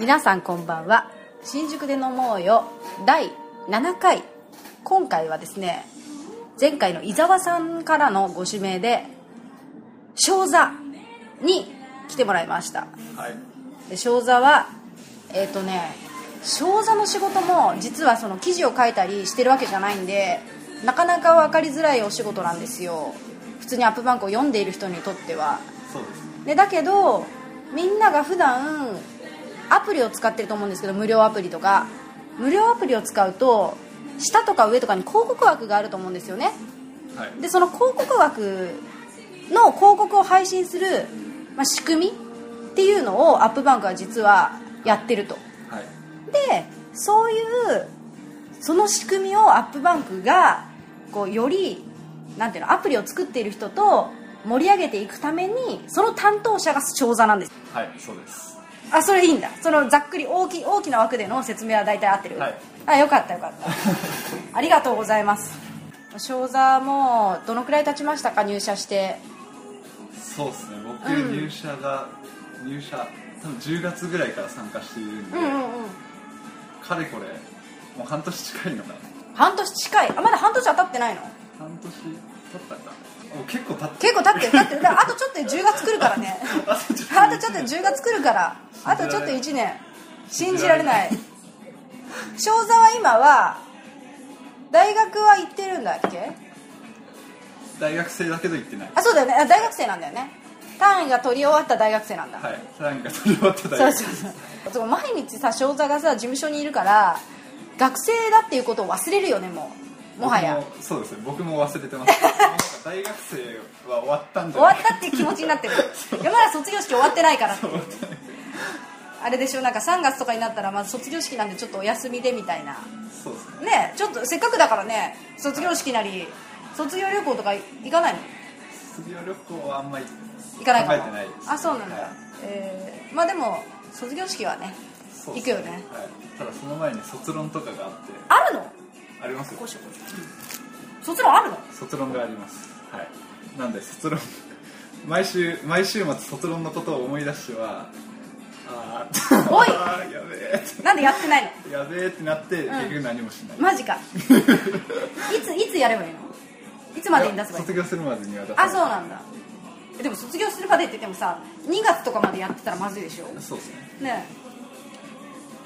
皆さんこんばんは。新宿で飲もうよ。第7回。今回はですね前回の伊沢さんからのご指名で正座に来てもらいました。はい。で正座はえっ、とね正座の仕事も実はその記事を書いたりしてるわけじゃないんでなかなか分かりづらいお仕事なんですよ。普通にアップバンクを読んでいる人にとっては。そうです。でだけどみんなが普段アプリを使ってると思うんですけど無料アプリとか。無料アプリを使うと下とか上とかに広告枠があると思うんですよね。はい。でその広告枠の広告を配信する、まあ、仕組みっていうのをアップバンクは実はやってると。はい。でそういうその仕組みをアップバンクがこうよりなんていうのアプリを作っている人と盛り上げていくためにその担当者が長座なんです。はいそうですあそれいいんだ。そのざっくり大き大きな枠での説明は大体合ってる、はい。あよかったよかった。ありがとうございます。正座もどのくらい経ちましたか入社して？そうですね。僕うん。入社が、入社多分10月ぐらいから参加しているんで、うんうんうん。かれこれもう半年近いのかな。半年近い？あまだ半年は経ってないの？半年経ったか。結構経って結構経ってる。経ってあとちょっとで10月来るからね。あとちょっとあとちょっとで10月来るからあとちょっと1年。信じられない。正座は今は大学は行ってるんだっけ？大学生だけど行ってない。あそうだよね。あ大学生なんだよね。単位が取り終わった大学生なんだ、はい。なんか取り終わった大学そうそうそう。そう毎日さ正座がさ事務所にいるから学生だっていうことを忘れるよねもう。もはや。そうですね僕も忘れてます。大学生は終わったんじ終わゃないったっていう気持ちになってる。いやまだ卒業式終わってないから。ってあれでしょ？なんか3月とかになったらまず卒業式なんでちょっとお休みでみたいな。そうですね。ねちょっとせっかくだからね卒業式なり卒業旅行とか行かないの？卒業旅行はあんまり行かないかも考えてないですあそうなんだ、はい。えーまあでも卒業式はねそう行くよね。はい、ただその前に卒論とかがあって。あるの？ありますよ。卒論あるの？卒論があります。はい。なんで卒論毎週毎週末卒論のことを思い出してはあー。おい。あーやべえ。なんでやってないの？やべえってなって、結局何もしない、マジか。いついつやればいいの？いつまでに出せばいい卒業するまでには出あそうなんだ。えでも卒業するまでって言ってもさ2月とかまでやってたらまずいでしょ？そうですね。ね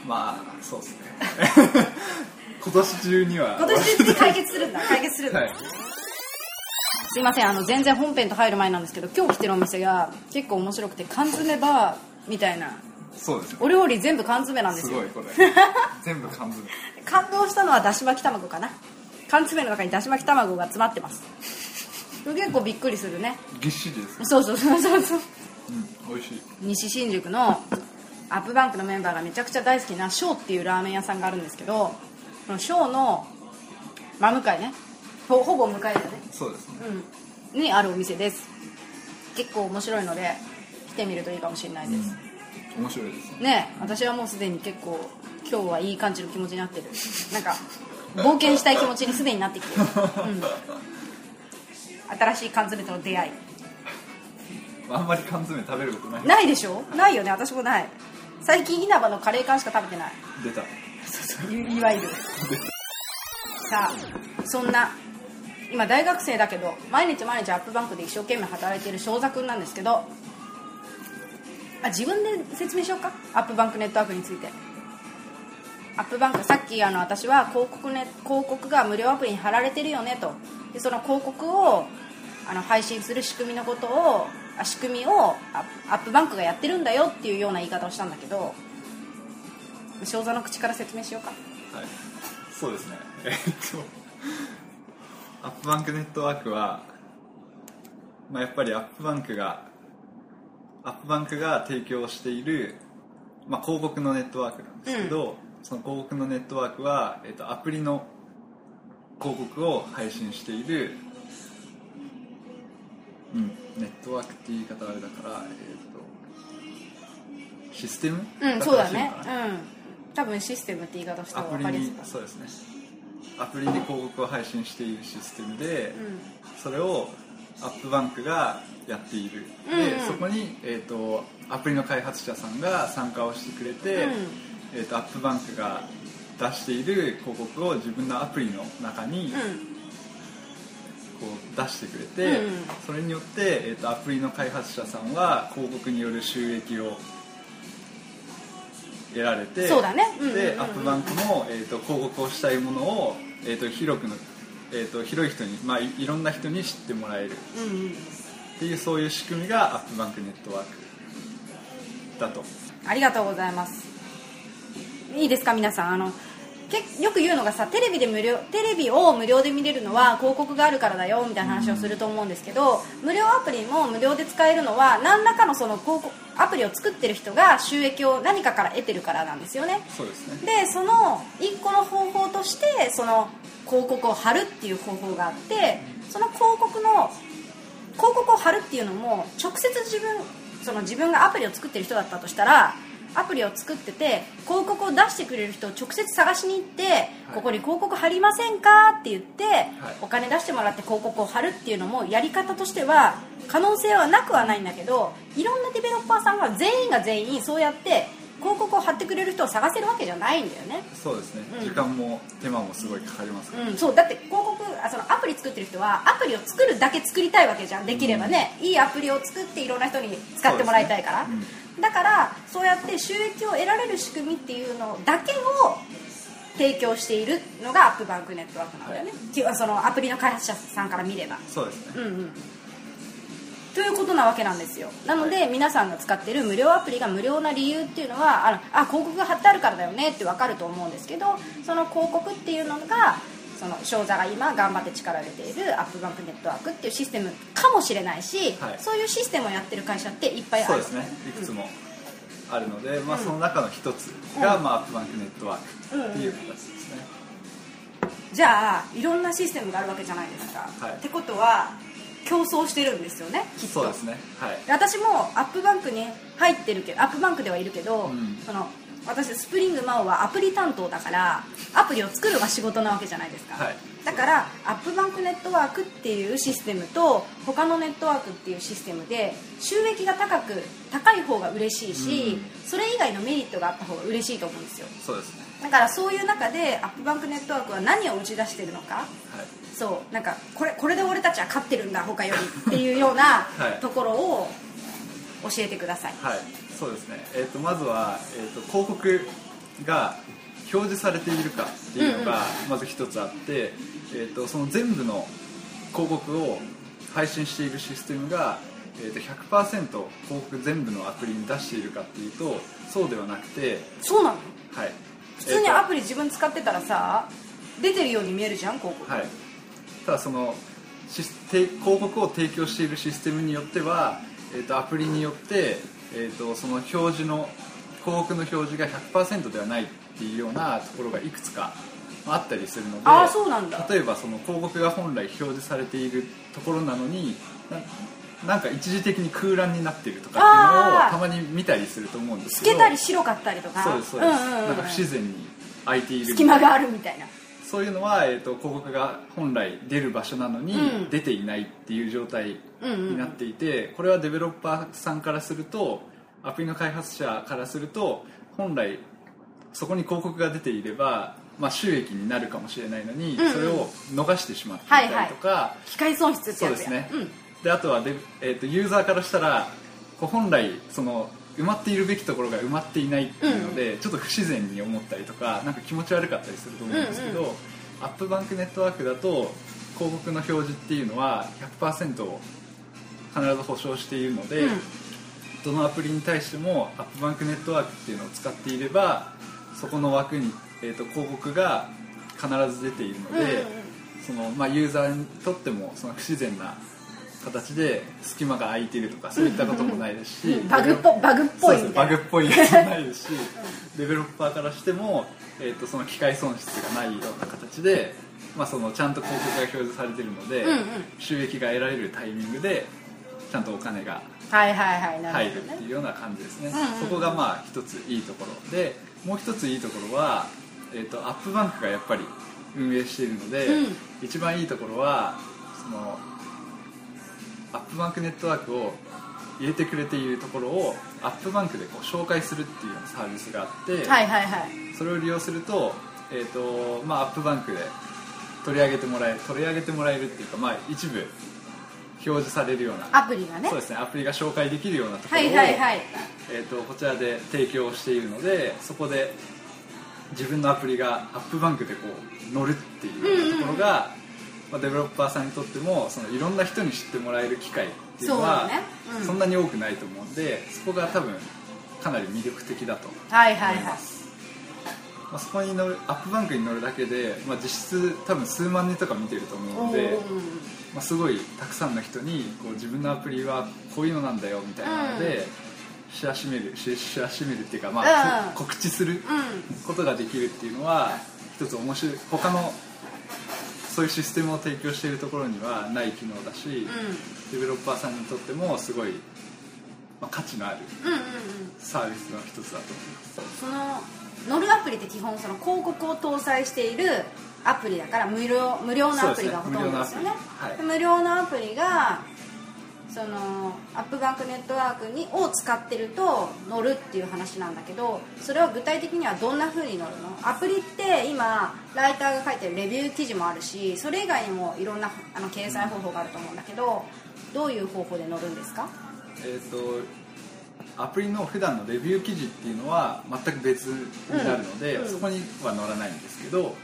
まあそうですね。今年中には。今年中に解決するんだ。解決するんだ、はい。すいません。あの全然本編と入る前なんですけど今日来てるお店が結構面白くて缶詰バーみたいなそうですね。お料理全部缶詰なんですよ。すごいこれ。全部缶詰。感動したのはだし巻き卵かな。缶詰の中にだし巻き卵が詰まってます。結構びっくりするね。ぎっしりですねそうそうそうそうそう。うん美味しい。西新宿のアップバンクのメンバーがめちゃくちゃ大好きなショーっていうラーメン屋さんがあるんですけどそのショーの真向かいね。ほほぼ向かいだね。そうですね。うん。にあるお店です。結構面白いので来てみるといいかもしれないです、面白いです。ね私はもうすでに結構今日はいい感じの気持ちになってる。なんか冒険したい気持ちにすでになってきてる、うん、新しい缶詰との出会い。あんまり缶詰食べることない。ないでしょ？ないよね。私もない。最近稲葉のカレー缶しか食べてない。出た。そうそういいわゆる。さあそんな今大学生だけど毎日毎日アップバンクで一生懸命働いている正座くんなんですけどあ自分で説明しようか？アップバンクネットワークについて。アップバンクさっきあの私は広告,、ね、広告が無料アプリに貼られてるよねと。でその広告をあの配信する仕組みのことをあ仕組みをアップバンクがやってるんだよっていうような言い方をしたんだけど。正座の口から説明しようか。はい。そうですね。えっとアップバンクネットワークは、まあ、やっぱりアップバンクがアップバンクが提供している、まあ、広告のネットワークなんですけど、その広告のネットワークは、えっと、アプリの広告を配信している、うん、ネットワークって言い方はあれだから、えっとシステム？うんそうだね。うん。多分システムって言い方した方が分かりやすいにそうですね。アプリで広告を配信しているシステムで、うん。それをアップバンクがやっている、でそこに、えー、とアプリの開発者さんが参加をしてくれて、うん。えー、とアップバンクが出している広告を自分のアプリの中にこう出してくれて、それによって、えー、とアプリの開発者さんは広告による収益を得られてそうだね。でアップバンクも、えー、と広告をしたいものを、えー、と広くの、えー、と広い人に、まあ、いいろんな人に知ってもらえる。うんうんっていうそういう仕組みがアップバンクネットワークだと。ありがとうございます。いいですか皆さん。あのけよく言うのがさテレビで無料テレビを無料で見れるのは広告があるからだよみたいな話をすると思うんですけど、無料アプリも無料で使えるのは何らかのその広告アプリを作ってる人が収益を何かから得てるからなんですよね。そうですね。でその1個の方法としてその広告を貼るっていう方法があってその広告の広告を貼るっていうのも直接自分その自分がアプリを作ってる人だったとしたらアプリを作ってて広告を出してくれる人を直接探しに行って、ここに広告貼りませんかって言って、お金出してもらって広告を貼るっていうのもやり方としては可能性はなくはないんだけどいろんなデベロッパーさんが全員が全員そうやって広告を貼ってくれる人を探せるわけじゃないんだよね。そうですね、うん。時間も手間もすごいかかりますから、うん、そう。だって広告あそのアプリ作ってる人はアプリを作るだけ作りたいわけじゃんできればね、いいアプリを作っていろんな人に使ってもらいたいから、そうですね。だからそうやって収益を得られる仕組みっていうのだけを提供しているのがアップバンクネットワークなんだよね、きそのアプリの開発者さんから見れば。そうですね、うんうんということなわけなんですよ。なので、皆さんが使ってる無料アプリが無料な理由っていうのはあのあ広告が貼ってあるからだよねって分かると思うんですけどその広告っていうのがその商座が今頑張って力を入れているアップバンクネットワークっていうシステムかもしれないし、はい。そういうシステムをやってる会社っていっぱいあるそうですね。いくつもあるので、まあ、その中の一つが、うんまあ、アップバンクネットワークっていう形ですね、じゃあいろんなシステムがあるわけじゃないですか、はい。ってことは競争してるんですよねきっと。そうですね。はい。で私もアップバンクに入ってるけどアップバンクではいるけど、うん。その私スプリングマオはアプリ担当だからアプリを作るが仕事なわけじゃないですか、はい。だからアップバンクネットワークっていうシステムと他のネットワークっていうシステムで収益が高く高い方が嬉しいし、それ以外のメリットがあった方が嬉しいと思うんですよ。そうですね。だからそういう中でアップバンクネットワークは何を打ち出してるのかはいそうなんかこれこれで俺たちは勝ってるんだ他よりっていうようなはい。ところを教えてください、はい。そうですね、えー、とまずは、えー、と広告が表示されているかっていうのがまず一つあって、えー、とその全部の広告を配信しているシステムが、えー、と100%広告全部のアプリに出しているかっていうとそうではなくて、そうなの？はい、普通にアプリ、リ自分使ってたらさ出てるように見えるじゃん広告、はい、ただその広告を提供しているシステムによっては、えー、とアプリによって、えー、とその表示の広告の表示が100%ではないっていうようなところがいくつかあったりするのでああそうなんだ。例えばその広告が本来表示されているところなのにななんか一時的に空欄になっているとかっていうのをたまに見たりすると思うんですけど透けたり白かったりとかそうですそうです、んうんうんなんか不自然に空いている隙間があるみたいなそういうのは、えー、と広告が本来出る場所なのに、うん。出ていないっていう状態うんうんになっていて、これはデベロッパーさんからするとアプリの開発者からすると本来そこに広告が出ていれば、まあ、収益になるかもしれないのに、うんうん。それを逃してしまっていたりとか、機械損失ってやつや。そうですね、うん。であとはで、えー、とユーザーからしたら本来その埋まっているべきところが埋まっていないっていうので、ちょっと不自然に思ったりとかなんか気持ち悪かったりすると思うんですけど、うんアップバンクネットワークだと広告の表示っていうのは100%を必ず保証しているので、うん。どのアプリに対してもアップバンクネットワークっていうのを使っていればそこの枠に、えー、と広告が必ず出ているので、うんうんうん。そのまあ、ユーザーにとってもその不自然な形で隙間が空いているとかそういったこともないですし、うん。バグっぽバグっぽい。バグっぽいやつもないですし、デベロッパーからしても、えー、とその機械損失がないような形で、まあ、そのちゃんと広告が表示されているので、うんうん。収益が得られるタイミングでちゃんとお金がはいはいはいな入るっていうような感じですね、うんうん。そこがまあ一ついいところでもう一ついいところは、えー、とアップバンクがやっぱり運営しているので、うん。一番いいところはそのアップバンクネットワークを入れてくれているところをアップバンクでこう紹介するっていうサービスがあって、はいはいはい。それを利用すると,、えーとまあ、アップバンクで取り上げてもらえ取り上げてもらえるっていうか、まあ、一部表示されるようなアプリがね。そうですねアプリが紹介できるようなところを、はいはいはい。えー、とこちらで提供しているのでそこで自分のアプリがアップバンクでこう乗るっていうところが、まあ、デベロッパーさんにとってもそのいろんな人に知ってもらえる機会っていうのはそね。うん。なに多くないと思うんでそこが多分かなり魅力的だとはいはいはい。思います、まあ、そこに乗るアップバンクに乗るだけで、まあ、実質多分数万人とか見てると思うので、まあ、すごいたくさんの人にこう自分のアプリはこういうのなんだよみたいなので、知らしめる知知らしめるっていうか、まあうん。告知するうん。ことができるっていうのは一つ面白い。他のそういうシステムを提供しているところにはない機能だし、デベロッパーさんにとってもすごい、まあ、価値のあるうんうんうん。サービスの一つだと思います。その乗るアプリって基本その広告を搭載しているアプリだから無料無料のアプリがほとんどですよね。ね。で無料のアプリがそのアップバンクネットワークにを使ってると乗るっていう話なんだけどそれは具体的にはどんな風に乗るの？アプリって今ライターが書いてるレビュー記事もあるしそれ以外にもいろんなあの掲載方法があると思うんだけどどういう方法で乗るんですか？えー、とアプリの普段のレビュー記事っていうのは全く別になるので、うん。うん。そこには載らないんですけど、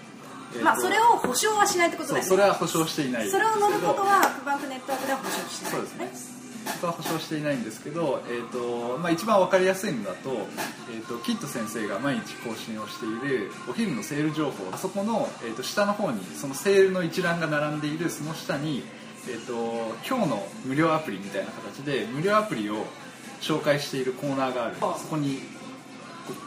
まあそれを保証はしないってことだよね。それは保証していない。それを乗ることはアップバンクネットワークでは保証しない。そうですね。そこは保証していないんですけど、えーとまあ、一番分かりやすいのだと,、えー、とキッド先生が毎日更新をしているお昼のセール情報あそこの、えー、と下の方にそのセールの一覧が並んでいるその下に、えー、と今日の無料アプリみたいな形で無料アプリを紹介しているコーナーがある。あそこに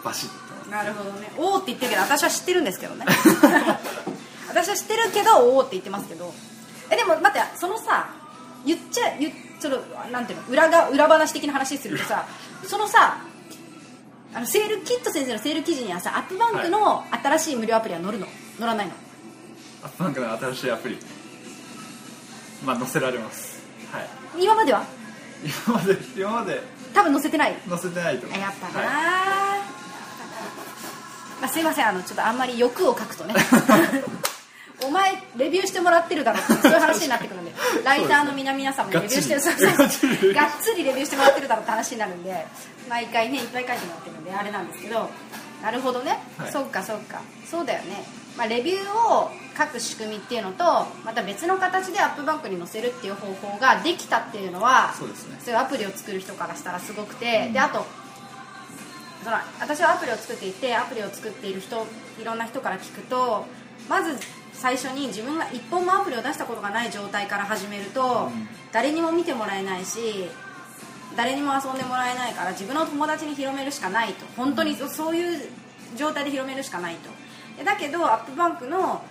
バシッとなるほどね。おおって言ってるけど私は知ってるんですけどね。私は知ってるけどおおって言ってますけど。えでも待ってそのさ言っちゃ言っそのなんていうの裏が裏話的な話するとさそのさあのセールキット先生のセール記事にはさアップバンクの新しい無料アプリは載るの？載らないの？アップバンクの新しいアプリ。まあ載せられます。はい。今までは？今まで今まで。多分載せてない。載せてないと思いやっぱな、はい。まあ、すいませんあのちょっとあんまり欲を書くとね。お前レビューしてもらってるだろ。ってそういう話になってくるんで。ライターの皆々様にレビューしてるがっつりそうそう。がっつりがっつりレビューしてもらってるだろって話になるんで毎回ねいっぱい書いてもらってるんであれなんですけど。なるほどね、はい。そっかそっか。そうだよね、まあ、レビューを書く仕組みっていうのとまた別の形でアップバンクに載せるっていう方法ができたっていうのはそうですね。そういうアプリを作る人からしたらすごくて、であとその私はアプリを作っていてアプリを作っている人いろんな人から聞くとまず最初に自分が一本もアプリを出したことがない状態から始めると、うん。誰にも見てもらえないし誰にも遊んでもらえないから自分の友達に広めるしかないと。本当にそそういう状態で広めるしかないと。でだけどアップバンクの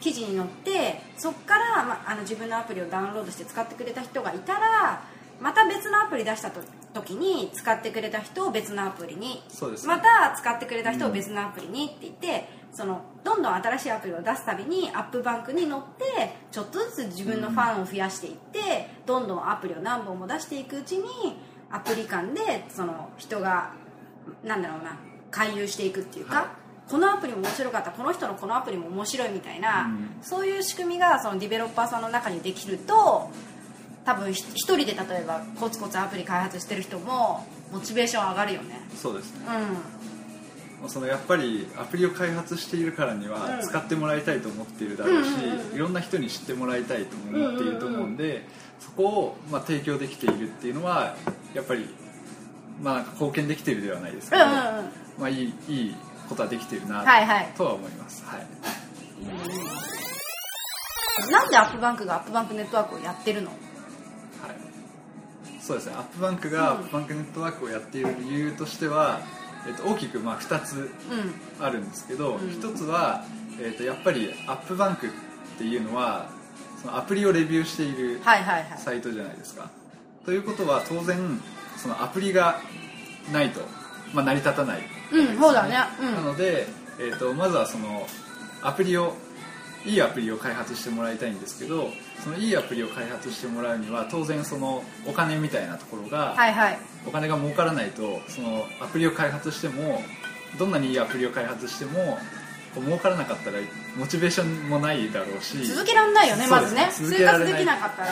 記事に載ってそこから、まあ、あの自分のアプリをダウンロードして使ってくれた人がいたらまた別のアプリ出したと時に使ってくれた人を別のアプリにそうですね。また使ってくれた人を別のアプリにって言って、そのどんどん新しいアプリを出すたびにアップバンクに乗ってちょっとずつ自分のファンを増やしていって、どんどんアプリを何本も出していくうちにアプリ間でその人がなんだろうな回遊していくっていうか、はい。このアプリも面白かったこの人のこのアプリも面白いみたいな、うん。そういう仕組みがそのディベロッパーさんの中にできると多分ひ一人で例えばコツコツアプリ開発してる人もモチベーション上がるよね。そうですね。うそのやっぱりアプリを開発しているからにはうん。使ってもらいたいと思っているだろうし、うんうんうんいろんな人に知ってもらいたいとも思っていると思うんで、そこをまあ提供できているっていうのはやっぱりまあ貢献できているではないですけど、んうんうん。まあいいいいことはできているなはいはい。とは思います、はい。なんでアップバンクがアップバンクネットワークをやってるのはい、そうですね。アップバンクがアうん。ップバンクネットワークをやっている理由としては、えっと、大きくまあ2つうん。あるんですけど、うん。一つは、えー、とやっぱりアップバンクっていうのはそのアプリをレビューしているはいはいはい。サイトじゃないですか、ということは当然そのアプリがないと、まあ、成り立たない、うんそうだね。うん。なので、えー、とまずはそのアプリをいいアプリを開発してもらいたいんですけどそのいいアプリを開発してもらうには当然そのお金みたいなところが、はいはい。お金が儲からないとそのアプリを開発してもどんなにいいアプリを開発しても儲からなかったらモチベーションもないだろうし続けられないよねまずね。生活できなかったら。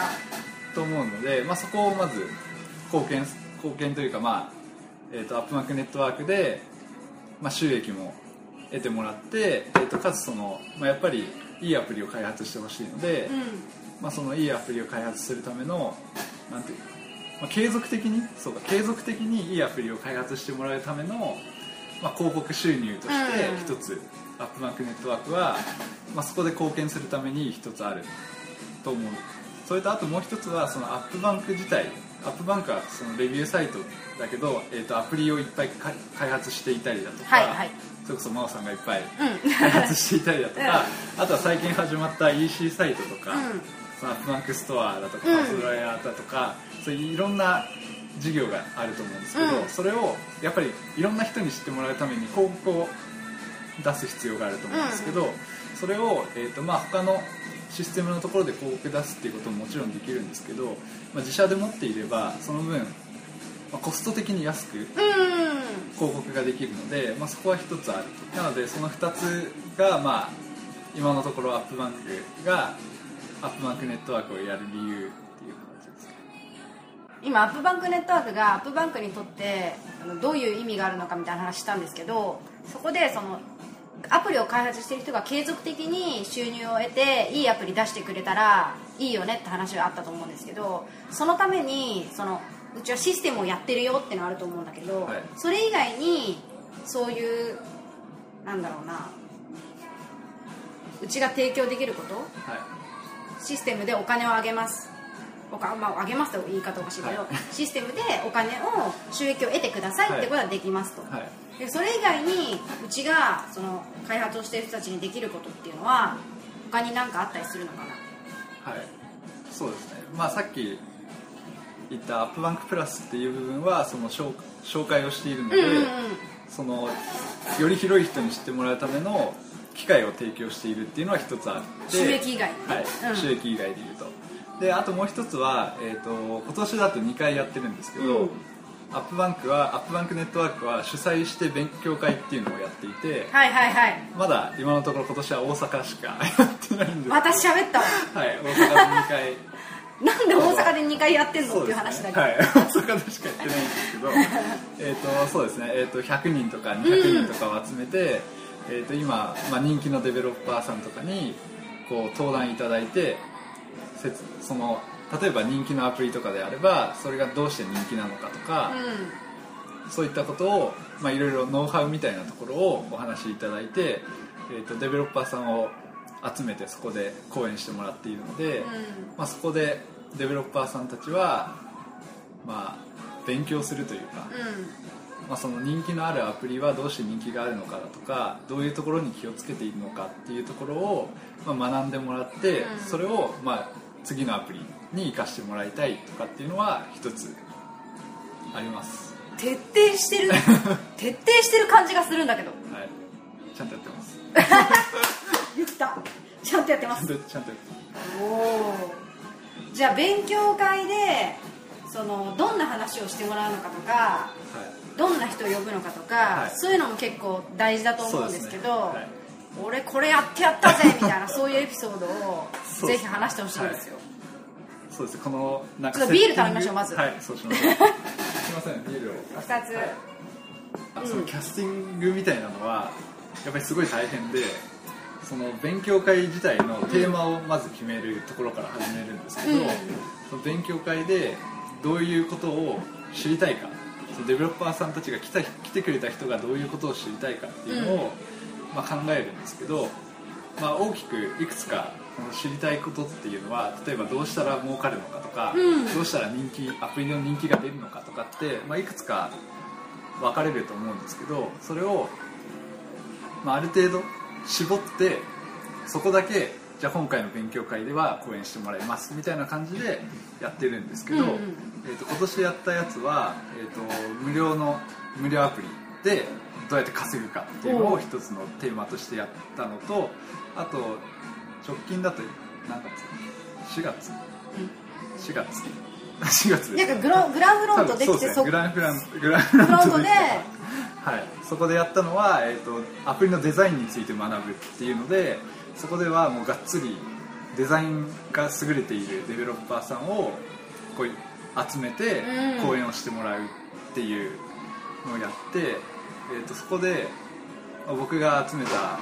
と思うので、まあ、そこをまず貢献貢献というか、まあえー、とアップマークネットワークで、まあ、収益も得てもらって、えー、とかつその、まあ、やっぱりいいアプリを開発してほしいので、うん。まあ、そのいいアプリを開発するためのなんていうか、まあ、継続的にそうか継続的にいいアプリを開発してもらうための、まあ、広告収入としてうん。一つ、 AppBank Network は、まあ、そこで貢献するために一つあると思う。それとあともう一つはその AppBank 自体 AppBank はそのレビューサイトだけど、えー、とアプリをいっぱいか開発していたりだとか、はいはい。それこそ真央さんがいっぱいうん。開発していたりだとか、あとは最近始まった EC サイトとか、うん。その AppBank Store だとか、うん。パズドラヤだとかそういういろんな事業があると思うんですけど、うん。それをやっぱりいろんな人に知ってもらうために広告を出す必要があると思うんですけど、それを、えーとまあ、他のシステムのところで広告出すっていうことももちろんできるんですけど、まあ、自社で持っていればその分、まあコスト的に安くうん。広告ができるので、まあ、そこは一つあるなのでその2つが、まあ、今のところアップバンクがアップバンクネットワークをやる理由っていう形ですか今アップバンクネットワークがアップバンクにとってどういう意味があるのかみたいな話したんですけどそこでそのアプリを開発している人が継続的に収入を得ていいアプリ出してくれたらいいよねって話があったと思うんですけどそのためにそのうちはシステムをやってるよってのはあると思うんだけど、はい。それ以外にそういうなんだろうなうちが提供できること？はい。システムでお金をあげますおか、まあ、あげますと言い方おかしいけど、はい。システムでお金を収益を得てくださいってことはできますと、はい。でそれ以外にうちがその開発をしている人たちにできることっていうのは他に何かあったりするのかな？はい。そうですね。まあさっき言ったアップバンクプラスっていう部分はその紹紹介をしているので、うんうんうん。そのより広い人に知ってもらうための機会を提供しているっていうのは一つあって収益以外はい。うん。収益以外でいうとであともう一つは、えー、と今年だと2回やってるんですけど、うん。アップバンクはアップバンクネットワークは主催して勉強会っていうのをやっていてはいはいはい。まだ今のところ今年は大阪しかやってないんです私喋ったわはい大阪で2回。なんで大阪で2回やってんの？っていう話だけど、はい、大阪でしかやってないんですけど。えっとそうですね、えー、と100人とか200人とかを集めて、えー、と今、まあ、人気のデベロッパーさんとかにこう登壇いただいてその例えば人気のアプリとかであればそれがどうして人気なのかとか、そういったことをまあいろいろノウハウみたいなところをお話しいただいて、えー、とデベロッパーさんを集めてそこで講演してもらっているので、うん。まあ、そこでデベロッパーさんたちは、まあ、勉強するというか、うん。まあ、その人気のあるアプリはどうして人気があるのかだとかどういうところに気をつけているのかっていうところを、まあ、学んでもらって、うん。それを、まあ、次のアプリに生かしてもらいたいとかっていうのは一つあります、徹底してる。徹底してる感じがするんだけど。はい、ちゃんとやってます。言った。ちゃんとやってます。ちゃんとやっておおじゃあ勉強会でそのどんな話をしてもらうのかとかます、はい。どんな人を呼ぶのかとか、はい。そういうのも結構大事だと思うんですけどね。はい。俺これやってやったぜみたいなそういうエピソードをぜひ話してほしいんですよ、そうです。このなんかビール頼みましょうまず。はいそうしましょう。すいませんビールを。2つ、あそのキャスティングみたいなのはやっぱりすごい大変でその勉強会自体のテーマをまず決めるところから始めるんですけど、うん。その勉強会でどういうことを知りたいかそのデベロッパーさんたちが来た来てくれた人がどういうことを知りたいかっていうのを、まあ、考えるんですけど、まあ、大きくいくつか知りたいことっていうのは例えばどうしたら儲かるのかとか、うん。どうしたら人気アプリの人気が出るのかとかって、まあ、いくつか分かれると思うんですけどそれを、まあ、ある程度絞ってそこだけじゃあ今回の勉強会では講演してもらいますみたいな感じでやってるんですけど、うんうん。えー、と今年やったやつは、えー、と無料の無料アプリでどうやって稼ぐかっていうのを一つのテーマとしてやったのとあと直近だと何月。4月。4月4月なんかグラグランフロントできてそ、ね、グランフラングランフロントで。はい、そこでやったのは、えーと、アプリのデザインについて学ぶっていうのでそこではもうがっつりデザインが優れているデベロッパーさんをこう集めて講演をしてもらうっていうのをやって、えーと、そこで僕が集めた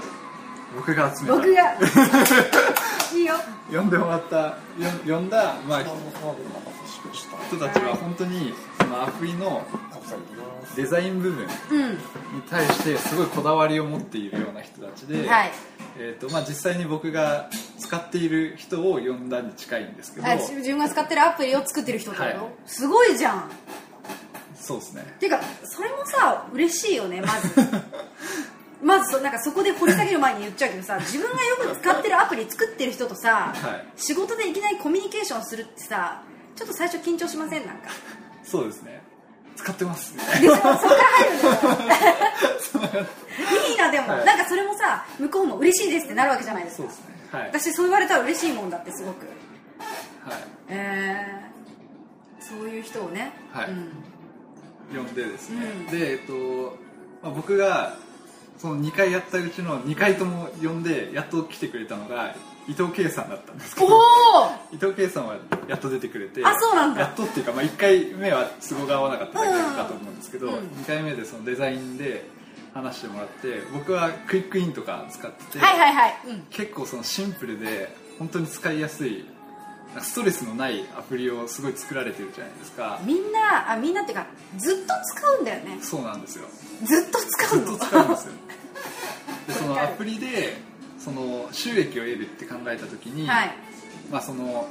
僕が集めた。僕が。いいよ。呼んでもらった。呼んだ、まあ、人たちは本当にそのアプリのデザイン部分に対してすごいこだわりを持っているような人たちで、はい、えーとまあ、実際に僕が使っている人を呼んだに近いんですけど、はい、自分が使ってるアプリを作ってる人ってこと、はい、すごいじゃん。そうですね。ていうかそれもさ嬉しいよねまず まずそなんかそこで掘り下げる前に言っちゃうけどさ 自分がよく使ってるアプリ作ってる人とさ、はい、仕事でいきなりコミュニケーションするってさちょっと最初緊張しません？なんか。そうですね。使ってます。でしょそこから入る んだよい。いなでも、はい、なんかそれもさ向こうも嬉しいですってなるわけじゃないですか。そうですね、はい、私そう言われたら嬉しいもんだってすごく。はい。えー、そういう人をね、はい、うん、呼んでですね、うん、でえっと、まあ、僕がその2回やったうちの2回とも呼んでやっと来てくれたのが伊藤圭さんだったんですけど伊藤圭さんはやっと出てくれてあそうなんだ。やっとっていうか、まあ、1回目は都合が合わなかっただけだと思うんですけど、うん、2回目でそのデザインで話してもらって僕はクイックインとか使ってて、はいはいはい、うん、結構そのシンプルで本当に使いやすいストレスのないアプリをすごい作られてるじゃないですか。みんなあみんなっていうかずっと使うんだよね。そうなんですよ。ずっと使うの？ずっと使うんですよ。でそのアプリでその収益を得るって考えた時に、はい、まあその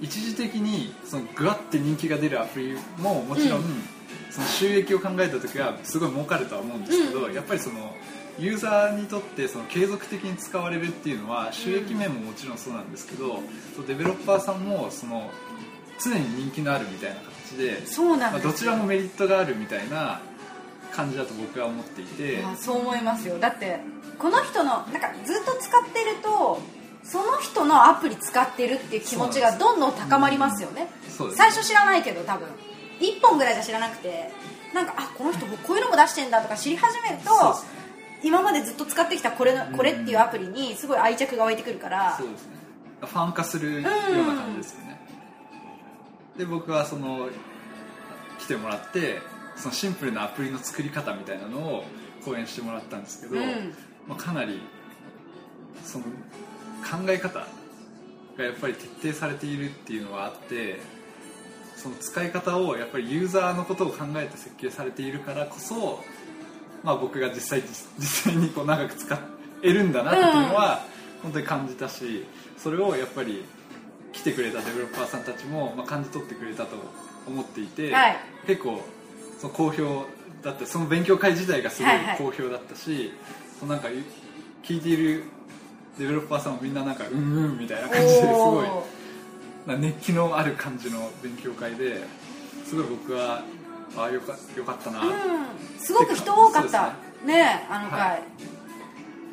一時的にそのグワって人気が出るアプリももちろん、うん、その収益を考えた時はすごい儲かるとは思うんですけど、うん、やっぱりそのユーザーにとってその継続的に使われるっていうのは収益面ももちろんそうなんですけど、うん、デベロッパーさんもその常に人気のあるみたいな形でそうなん、まあ、どちらもメリットがあるみたいな感じだと僕は思っていて。そう思いますよ。だってこの人のなんかずっと使ってるとその人のアプリ使ってるっていう気持ちがどんどん高まりますよね、最初知らないけど多分。1本ぐらいじゃ知らなくて。なんかあこの人こういうのも出してんだとか知り始めると今までずっと使ってきたこれこれっていうアプリにすごい愛着が湧いてくるから。そうですね。ファン化するような感じですよね。で僕はその来てもらってそのシンプルなアプリの作り方みたいなのを講演してもらったんですけど、うん、まあ、かなりその考え方がやっぱり徹底されているっていうのはあってその使い方をやっぱりユーザーのことを考えて設計されているからこそ、まあ、僕が実際実際にこう長く使えるんだなっていうのは本当に感じたしそれをやっぱり来てくれたデベロッパーさんたちもまあ感じ取ってくれたと思っていて、はい、結構その好評だったその勉強会自体がすごい好評だったし、はいはい、そのなんか聞いているデベロッパーさんもみんななんかうんうんみたいな感じですごい熱気のある感じの勉強会ですごい僕はああよかよかったな、うん、すごく人多かった。ね。ねあの回、はい、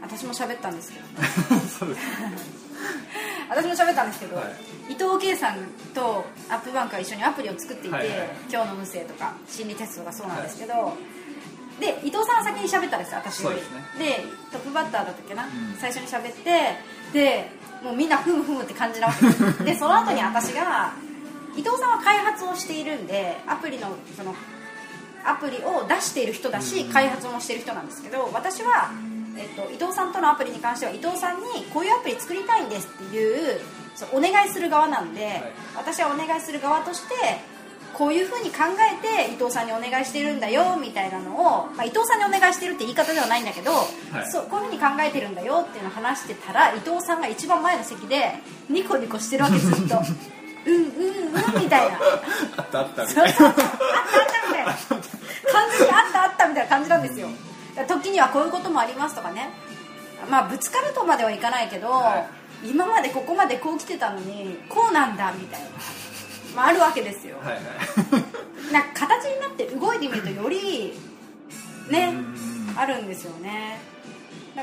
私も喋ったんですけど、私も喋ったんですけど、はい、伊藤圭さんとアップバンクは一緒にアプリを作っていて、はいはい、今日の無声とか心理テストがそうなんですけど、はい、で伊藤さんは先に喋ったんです私より。で、ね、トップバッターだったっけな、うん、最初に喋ってでもうみんなふむふむって感じなわけで その後に私が伊藤さんは開発をしているんでアプリのそのアプリを出している人だし、開発もしている人なんですけど私はえっと、伊藤さんとのアプリに関しては伊藤さんにこういうアプリ作りたいんですっていうお願いする側なんで、はい、私はお願いする側としてこういうふうに考えて伊藤さんにお願いしてるんだよみたいなのを、まあ、伊藤さんにお願いしてるって言い方ではないんだけど、はい、そうこういうふうに考えてるんだよっていうのを話してたら伊藤さんが一番前の席でニコニコしてるわけずっと うんうんうんみたいな。あったあったみたいな。あったあったみたいな。完全にあったあったみたいな感じなんですよ。時にはこういうこともありますとかね。まあぶつかるとまではいかないけど、はい、今までここまでこう来てたのにこうなんだみたいな、まあ、あるわけですよ、はいはい、なんか形になって動いてみるとよりねあるんですよね。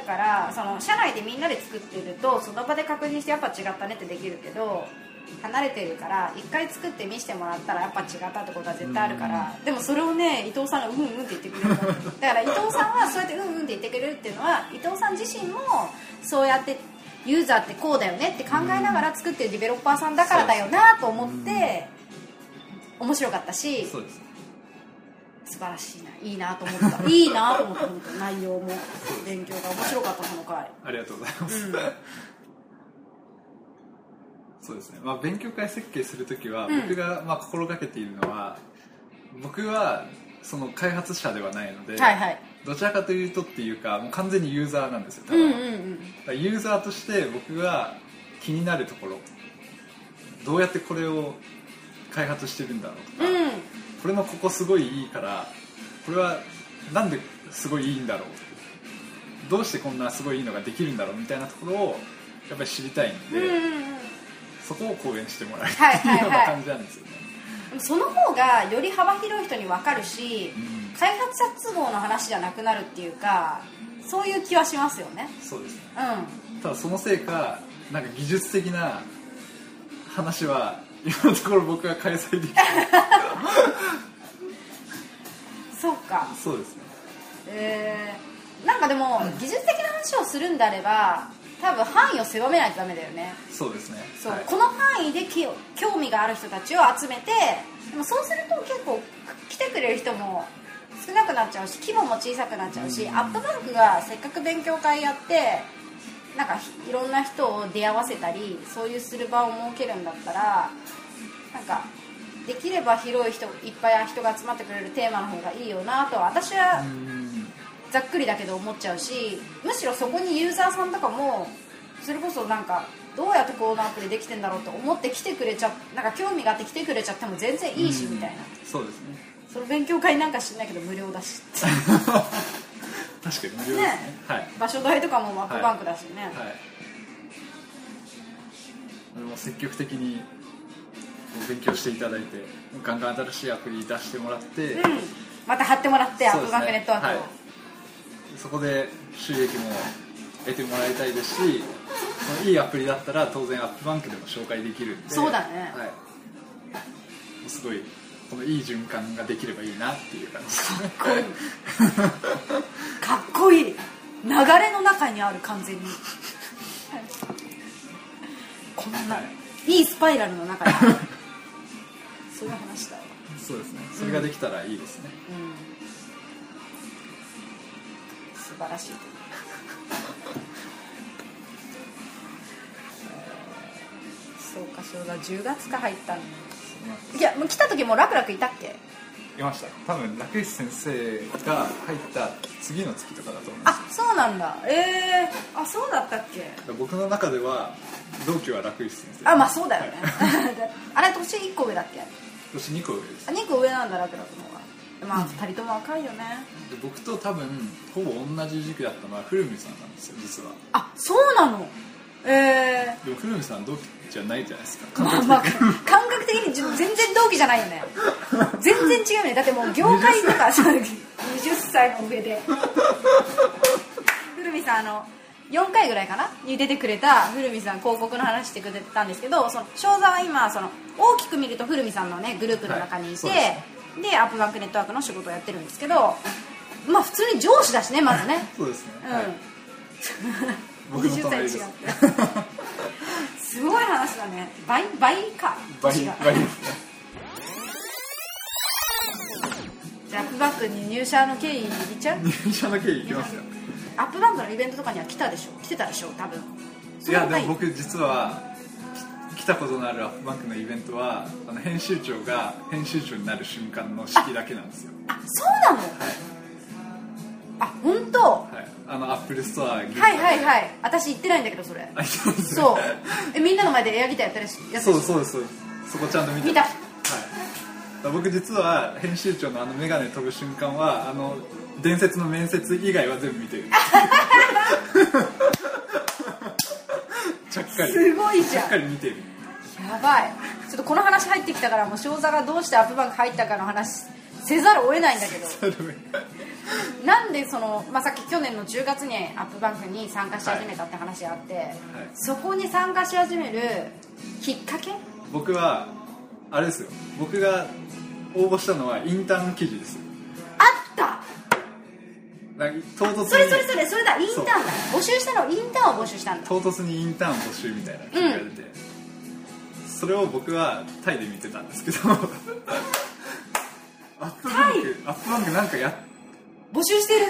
からその社内でみんなで作ってるとその場で確認してやっぱ違ったねってできるけど離れてるから一回作って見せてもらったらやっぱ違ったってことは絶対あるから、でもそれをね伊藤さんがうんうんって言ってくれるだから伊藤さんはそうやってうんうんって言ってくれるっていうのは伊藤さん自身もそうやってユーザーってこうだよねって考えながら作ってるディベロッパーさんだからだよなと思って面白かったしそうです素晴らしいな。いいなと思った。いいなと思った。内容も。勉強が面白かったその回ありがとうございます、うんそうですね、まあ、勉強会設計するときはうん。僕がまあ心がけているのは、僕はその開発者ではないので、はいはい。どちらかというとっていうかもう完全にユーザーなんですよ多うん分、うんうん。だからユーザーとして僕が気になるところどうやってこれを開発してるんだろうとか、うん。これのここすごいいいからこれはなんですごいいいんだろうどうしてこんなすごいいいのができるんだろうみたいなところをやっぱり知りたいんで、うんうんうんそこを講演してもらいはいたいってい。うようなはいはい感じなんですよね、その方がより幅広い人に分かるしうん。開発者都合の話じゃなくなるっていうかそういう気はしますよね。そうですね。うただそのせいかなんか技術的な話は今のところ僕が開催できない。ん そうか。そうですね。えー、なんかでも技術的な話をするんであれば多分範囲を狭めないとダメだよね。そうですね。そう、はい。この範囲でき興味がある人たちを集めてでもそうすると結構来てくれる人も少なくなっちゃうし規模も小さくなっちゃうし、うん。アップバンクがせっかく勉強会やってなんかひいろんな人を出会わせたりそういうする場を設けるんだったらなんかできれば広い人いっぱい人が集まってくれるテーマの方がいいよなとは私はうんざっくりだけど思っちゃうしむしろそこにユーザーさんとかもそれこそなんかどうやってこのアプリできてんだろうと思って来てくれちゃなんか興味があって来てくれちゃっても全然いいしみたいな。そうですね。その勉強会なんか知んないけど無料だし。確かに無料ですね。ね。はい。場所代とかもマップバンクだしね、はい。でも積極的に勉強していただいてガンガン新しいアプリ出してもらって、うん。また貼ってもらってアップバンクネットワークを、はいそこで収益も得てもらいたいですしそのいいアプリだったら当然アップバンクでも紹介できるんでそうだね。はい、すごいこのいい循環ができればいいなっていう感じ。ですねかっこいい。流れの中にある完全に。こんな、はい。い、いスパイラルの中に そういう話だわそうですね。それができたらいいですね、うん素晴らしい。そうかそうだ10月か入ったのいやもう来た時もう楽々いたっけ？いました。多分楽石先生が入った次の月とかだと思いまあそうなんだ。ええあそうだったっけ？す僕の中では同期は楽石先生。あまあそうだよね。はい。あれ年1個上だっけ？年2個上です。あ2個上なんだ楽々の方がまあ2人とも若いよね。で僕と多分ほぼ同じ時期だったのは古見さんなんですよ実は。あそうなの？ええでも古見さん同期じゃないじゃないですかまあまあ感覚的にじ全然同期じゃないよね。全然違うよね。だってもう業界とかさ20歳。の上で。古見さんあの4回ぐらいかな？に出てくれた古見さん広告の話してくれたんですけどその正座は今その大きく見ると古見さんのねグループの中にいて、はいでアップバンクネットワークの仕事をやってるんですけどまあ普通に上司だしねまずね。そうですね、うん、はい。僕の20歳違って。すごい話だね。倍倍か。倍倍ですねじゃあアップバンクに入社の経緯言っちゃう？入社の経緯いきますよ。アップバンクのイベントとかには来たでしょ？来てたでしょ？多分。いやでも僕実はき来たことのあるアップバンクのイベントはあの編集長が編集長になる瞬間の式だけなんですよ。あそうなの？あ本当？ははい。あの Apple Store いいはいはい。私行ってないんだけどそれ。あそうですね。そう。えみんなの前でエアギターやったりしやそうそうですそうです。そこちゃんと見て見た。はい、僕実は編集長のあの眼鏡飛ぶ瞬間はあの伝説の面接以外は全部見てる ちゃっかり。すごいじゃん。ちゃっかり見てる。やばい。ちょっとこの話入ってきたからもう正座がどうしてアップバンク入ったかの話せざるを得ないんだけど。なんでその、まあ、さっき去年の10月にアップバンクに参加し始めたって話があって、そこに参加し始めるきっかけ？僕はあれですよ。僕が応募したのはインターン記事ですなんか唐突に。それそれそれそれだ。インターンだ。募集したの。インターンを募集したんだ唐突にインターン募集みたいな記事が出て、それを僕はタイで見てたんですけど。AppBank AppBank なんかや募集してる。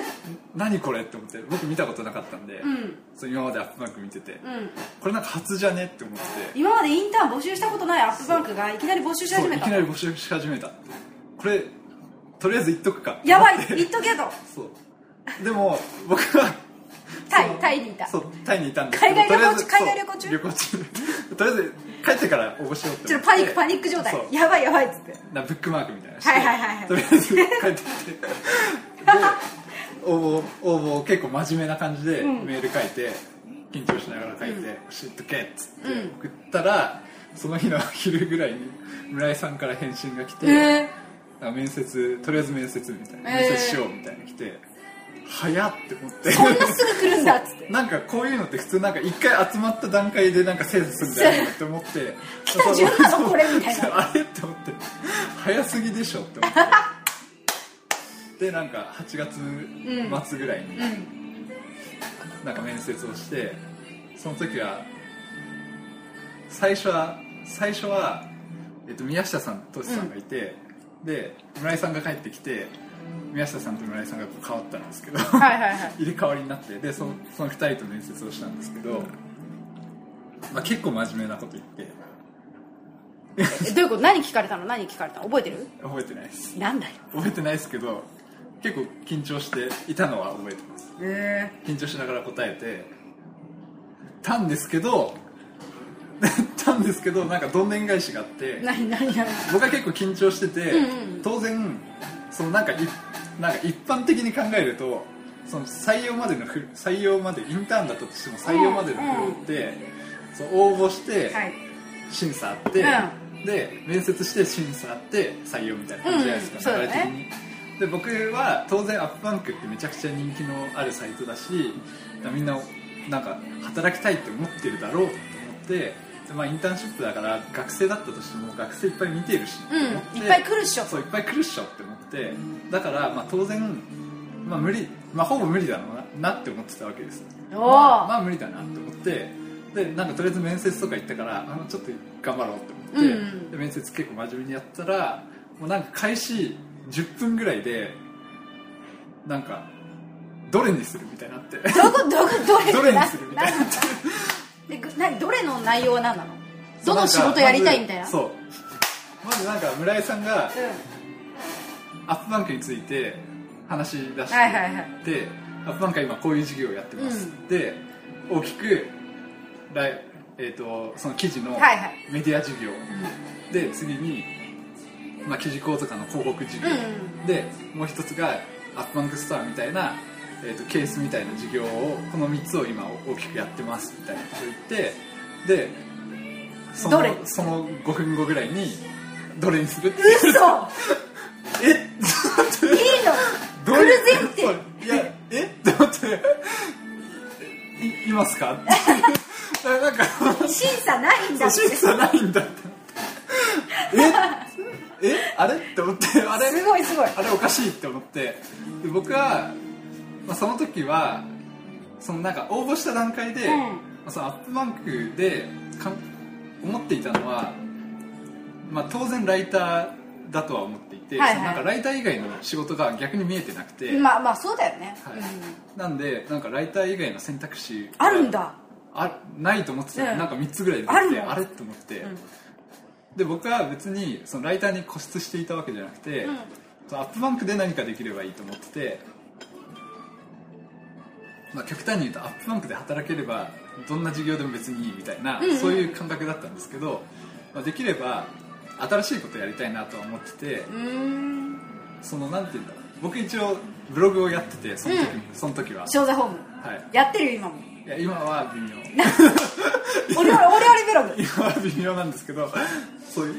何これって思って僕見たことなかったんで、うん。そう今まで AppBank 見てて、うん。これなんか初じゃねって思って。今までインターン募集したことない AppBank がいきなり募集し始めた。いきなり募集し始めた。これとりあえず言っとくか。やばい。言っとけと。そうでも僕はタイタイにいた。そうタイにいたんです。けど海外旅行中海外旅行中？旅行中。とりあえず帰ってから応募しようってちょっとパニックパニック状態。やばいやばいっつって。なブックマークみたいな。のしてはいはいはい。はいとりあえず帰ってきて。で応募応募を結構真面目な感じでうん。メール書いて、緊張しながら書いて「教えとけ」っつってうん。送ったら、その日の昼ぐらいに村井さんから返信が来て、えなんか面接とりあえず面接みたいな。えー。面接しようみたいな来て、早っって思って。ー、そんなすぐ来るんだっつって。なんかこういうのって普通なんか一回集まった段階でなんか精査するんだよって思って。来た順なのこれみたいな。あれって思って。早すぎでしょって思って。でなんか8月末ぐらいに。うん。なんか面接をしてその時は最初は最初は、えっと、宮下さんとしさんがいて、で村井さんが帰ってきて宮下さんと村井さんが変わったんですけどはいはいはい。入れ替わりになってでそのその2人と面接をしたんですけど、まあ、結構真面目なこと言って。えどういうこと？何聞かれたの？何聞かれたの？覚えてる？覚えてないです。なんだよ覚えてないですけど結構緊張していたのは覚えてます。へ緊張しながら答えてたんですけど たんですけどなんかどんでん返しがあってえ何何何？僕は結構緊張してて、うんうん。当然そのなんかいなんか一般的に考えるとその採用までのフ採用までインターンだったとしても採用までのフローって、そう応募して、はい。審査あって、で面接して審査あって採用みたいな感じじゃないですか、流れ的に。で僕は当然アップバンクってめちゃくちゃ人気のあるサイトだしみんななんか働きたいって思ってるだろうと思ってでまあ、インターンシップだから学生だったとしても学生いっぱい見てるし、うんいっぱい来るっしょ。そういっぱい来るっしょって思ってだから、まあ、当然、まあ、無理、まあ、ほぼ無理だろうななって思ってたわけです。おお、まあ、まあ無理だなって思ってでなんかとりあえず面接とか行ったからあのちょっと頑張ろうって思って、うんうん。で面接結構真面目にやったらもうなんか開始10分ぐらいでなんかどれにするみたいになって。どこどこどれ どれにするみたいになって。でぐ何どれの内容は何なのどの仕事やりたいみたいな？そう。まずなんか村井さんがうアップバンクについて話し出して、はいはいはい。でアップバンクは今こういう事業をやってます、うん。で大きく来、えー、とその記事のはいはい。メディア事業、で次に、まあ、記事講座化の広告事業、うんうんでもう一つが AppBank Store みたいな、えー、とケースみたいな事業をこの3つを今大きくやってますみたいなことを言ってでそのどれ？その5分後ぐらいにどれにするって嘘いいの。来る前提そういやえって思っていいますか？ってなんか審査ないんだ審査ないんだって。え？え？あれ？って思って。あれ？すごいすごい。あれおかしいって思って。で僕は、まあ、その時はそのなんか応募した段階で、うん。まあそのアップバンクでかん思っていたのは、まあ、当然ライターだとは思っていて、はいはいなんかライター以外の仕事が逆に見えてなくて、まあまあそうだよね、はい。うん。なんでなんかライター以外の選択肢があるんだ。あないと思ってた。ら、うん。なんか3つぐらい出てあるの？きてあれって思って、ん。で僕は別にそのライターに固執していたわけじゃなくて、うん。アップバンクで何かできればいいと思ってて、まあ、極端に言うとアップバンクで働ければどんな事業でも別にいいみたいな、うんうん。そういう感覚だったんですけど、まあ、できれば新しいことやりたいなとは思っててそのなんて言うんだろう。僕一応ブログをやっててその時,、うん。その時は、ショーザホームはい、やってるよ今も。いや今は微妙。お料理ブログ。今は微妙なんですけどそういう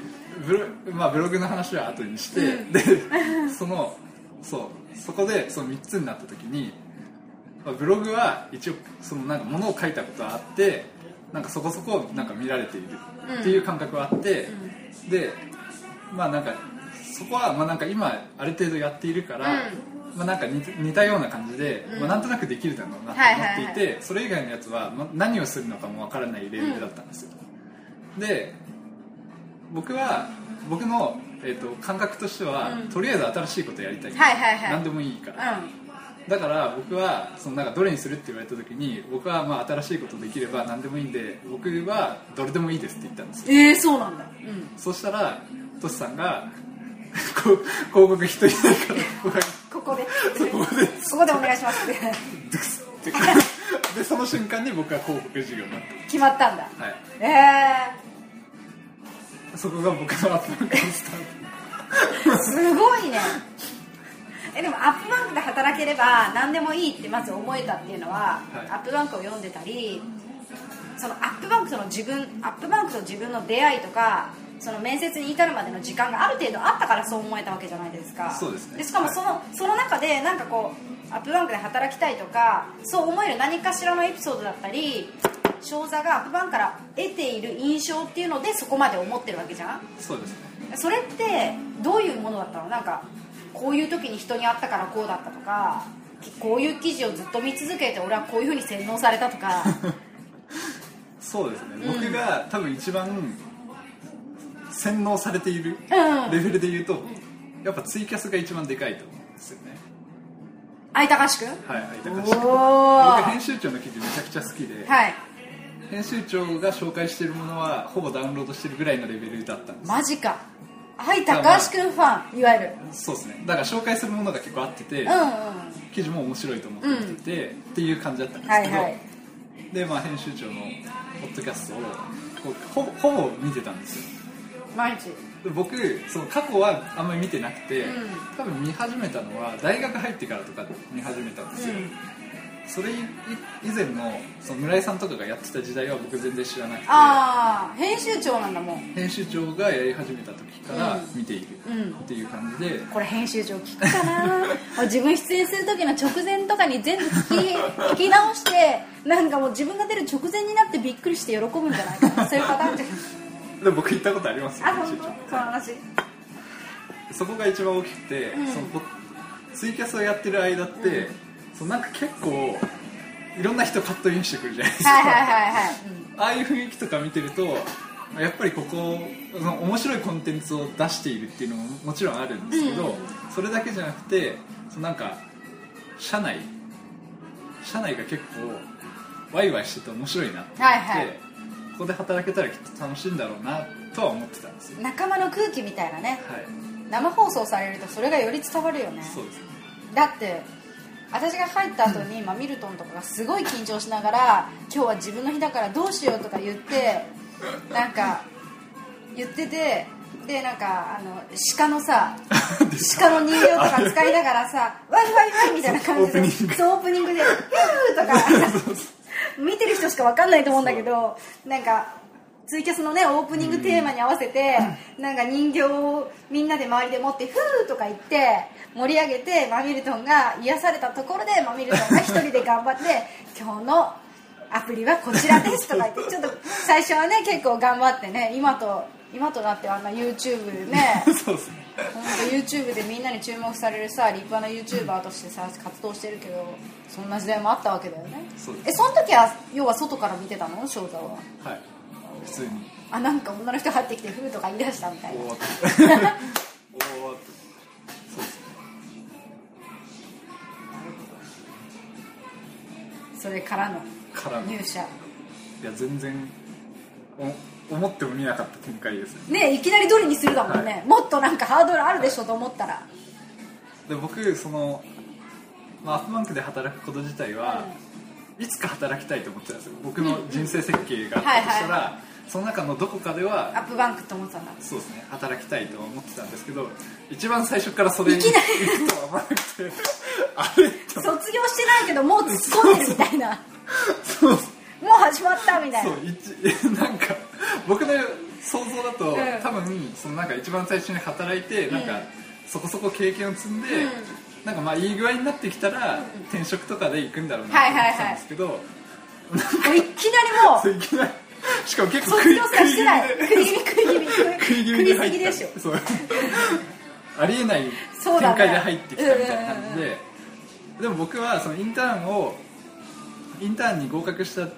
ブロ,、まあ、ブログの話は後にして、うん。でそのそうそこでその3つになった時にまあブログは一応そのなんかものを書いたことはあってなんかそこそこなんか見られているっていう感覚はあって、でまあなんかそこはまあなんか今ある程度やっているから、まあなんか似似たような感じで、うん。まあなんとなくできるだろうなとはい思っていて、それ以外のやつはまあ何をするのかもわからないレベルだったんですよ、で僕は僕の、えー、と感覚としては、うん。とりあえず新しいことやりたい、はいはいはい。何でもいいから、うんだから僕はそのなんかどれにするって言われた時に僕はまあ新しいことできれば何でもいいんで僕はどれでもいいですって言ったんです。よえー、そうなんだ。うん。そしたらトシさんが 広告一人いないからここでここで。ここでお願いしますって。ドゥクスってでその瞬間に僕は広告事業になっ決まったんだ。たはい。えそこが僕のアップバンクのスターー、すごいね えでもアップバンクで働ければ何でもいいってまず思えたっていうのは、はい。アップバンクを読んでたりそのアップバンクとの自分アップバンクと自分の出会いとかその面接に至るまでの時間がある程度あったからそう思えたわけじゃないですか。そうですね。しかもその,、その中でなんかこうアップバンクで働きたいとかそう思える何かしらのエピソードだったり商座がアップバンクから得ている印象っていうのでそこまで思ってるわけじゃん。そうですね。それってどういうものだったの？なんかこういう時に人に会ったからこうだったとかこういう記事をずっと見続けて俺はこういうふうに洗脳されたとか。そうですね、うん。僕が多分一番洗脳されているうん。レベルで言うと、やっぱツイキャスが一番でかいと思うんですよね。相高志くん？はい相高志僕お編集長の記事めちゃくちゃ好きで、はい。編集長が紹介しているものはほぼダウンロードしてるぐらいのレベルだったんですマジか相高志くんファンいわゆる。そうですね。だから紹介するものが結構あってて、うんうん。記事も面白いと思って見てて、っていう感じだったんですけど、はいはい。でまあ編集長のポッドキャストをほぼほぼ見てたんですよ。毎日。で僕その過去はあんまり見てなくて、うん。多分見始めたのは大学入ってからとか見始めたんですよ、うんそれ以前のその村井さんとかがやってた時代は僕全然知らなくてああ編集長なんだもん。編集長がやり始めた時からうん。見ているうんっていう感じで、これ編集長聞くかな？俺自分出演する時の直前とかに全部聞き 聞き直してなんかもう自分が出る直前になってびっくりして喜ぶんじゃないかな？そういうパターンじゃで僕行ったことありますよあ本当？その話そこが一番大きくて、うん。その僕ツイキャスをやってる間って、そのなんか結構いろんな人カットインしてくるじゃないですか、はいはいはいはい、ああいう雰囲気とか見てるとやっぱりここその面白いコンテンツを出しているっていうのももちろんあるんですけど、うん。それだけじゃなくてそのなんか社内社内が結構ワイワイしてて面白いなって思って、はいはい。ここで働けたらきっと楽しいんだろうなとは思ってたんですよ。うん仲間の空気みたいなね。はい。生放送されるとそれがより伝わるよね。そうですね。だって私が入った後に、まあ、ミルトンとかがすごい緊張しながら今日は自分の日だからどうしようとか言ってなんか言っててでなんかあの鹿のさ鹿の人形とか使いながらさワイワイワイみたいな感じでオープニングそうオープニングで「ヒュー!」とか見てる人しか分かんないと思うんだけどなんかツイキャスのねオープニングテーマに合わせて、なんか人形をみんなで周りで持って「フー!」とか言って盛り上げてマミルトンが癒されたところでマミルトンが一人で頑張って「今日のアプリはこちらです」とか言って ちょっと最初はね結構頑張ってね今と今となってはあんな YouTube ね そうですね。本当 YouTube でみんなに注目されるさ立派な YouTuber としてさ活動してるけどそんな時代もあったわけだよね。そえその時は要は外から見てたの？翔太は。はい普通に。あなんか女の人入ってきて「ふー」とか言い出したみたいな。おーっておーってそうです。ねそれからの。からの。い入社や全然お思ってもみなかった展開ですね。ねいきなりどれにするだもんね、もっとなんかハードルあるでしょと思ったら。で僕その、まあ、アップバンクで働くこと自体は、いつか働きたいと思ってたんですよ。僕の人生設計があったとしたら、はいその中のどこかではアップバンクと思ってたんだ。そうですね働きたいとは思ってたんですけど一番最初からそれにいきな行くとは思わなくてあれと卒業してないけどもう突っ込んでるみたいな。そうもう始まったみたいな。そう一なんか僕の想像だと、うん。多分そのなんか一番最初に働いてなんか、うんそこそこ経験を積んで、うん。なんかまあいい具合になってきたら転職とかで行くんだろうなと思ってたんですけど、もういきなりもういきなりしかも結構卒業さしてない食食い気味食い気味食い気味でしょありえない展開で入ってきたみたいな感じで、でも僕はそのインターンをインターンに合格したうん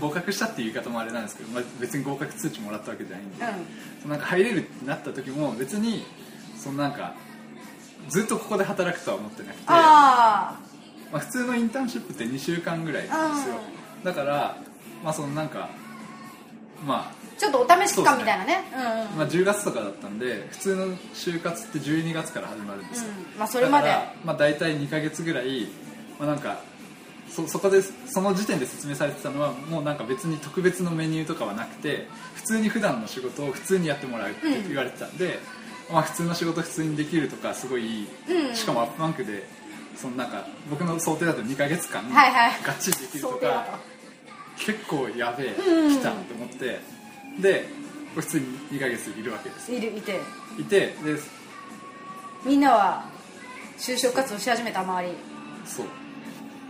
合格したっていう言い方もあれなんですけど、まあ、別に合格通知もらったわけじゃないんで、うんそのなんか入れるってなった時も別にそのなんかずっとここで働くとは思ってなくてあまあ、普通のインターンシップって2週間ぐらいなんですよだからまあそのなんかまあちょっとお試し期間みたいなね。うんうん。あ、まあ10月とかだったんで普通の就活って12月から始まるんですよ、うん。まあそれまで。だからまあ大体2ヶ月ぐらい、まあ、なんかそそこでその時点で説明されてたのはもうなんか別に特別のメニューとかはなくて普通に普段の仕事を普通にやってもらうって言われてたんで、まあ、普通の仕事普通にできるとかすごいいい、うんしかもアップバンクでそのなんか僕の想定だと2ヶ月間はいはい。がっちりできると想定だか、結構やべえ、うん。来たと思って。で普通に2ヶ月いるわけです。いるいて。いてでみんなは就職活動し始めた周り。そう。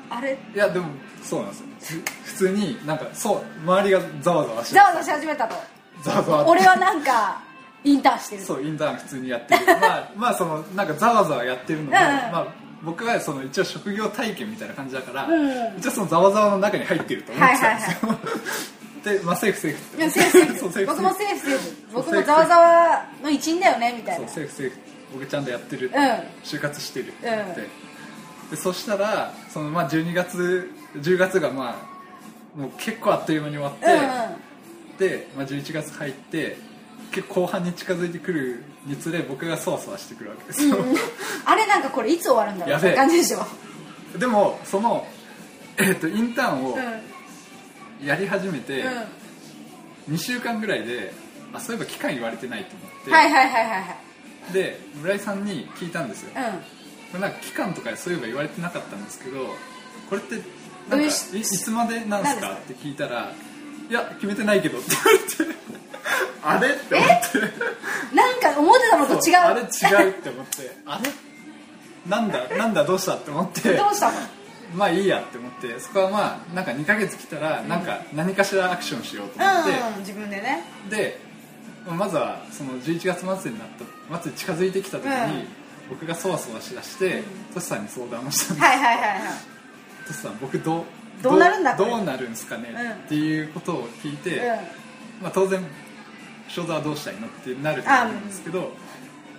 あれ？いやでもそうなんですよ。ふ普通になんかそう周りがざわざわしてざわざわし始めたと。ざわざわ俺はなんかインターンしてる。そうインターン普通にやってる。まあまあそのなんかざわざわやってるのも、うん。まあ僕はその一応職業体験みたいな感じだから、うん。一応そのざわざわの中に入ってると思ってたんですよ、でまあセーフセーフ。いやセーフセーフ。フ僕もセーフセーフ。僕もざわざわの一員だよねみたいそうなセーフセーフ。僕ちゃんとやってる、ん就活してる。ってうん。でそしたらそのまあ12月10月がまあもう結構あっという間に終わって、うんうん。で、まあ、11月入って結構後半に近づいてくるにつれ僕がそわそわしてくるわけですよ、あれなんかこれいつ終わるんだろうって感じでしょ。でもその、えっとインターンをうん。やり始めてうん。2週間ぐらいであそういえば期間言われてないと思って、はいはいはいはいはいで村井さんに聞いたんですよ、うこれなんか期間とかそういえば言われてなかったんですけどこれってどなかいうんいうしいつまでなんすか？って聞いたら「いや決めてないけど」って言われてあれって思って。んなんか思ってたのと違う。あれ違うって思って。あれ？なんだ？なんだ？どうした？って思って。どうしたの？まあいいやって思って。そこはまあなんか2ヶ月来たらなんか何かしらアクションしようと思って、うんうん自分でね。でまずはその11月末になった末に近づいてきた時に、うん。僕がそわそわしだしてトシさんに相談をしたんですはいはいはいはい。トシさん僕どう？どうなるんだどうなるんですかね、うん。っていうことを聞いて、うまあ、当然正座はどうしたいのってなると思うんですけど、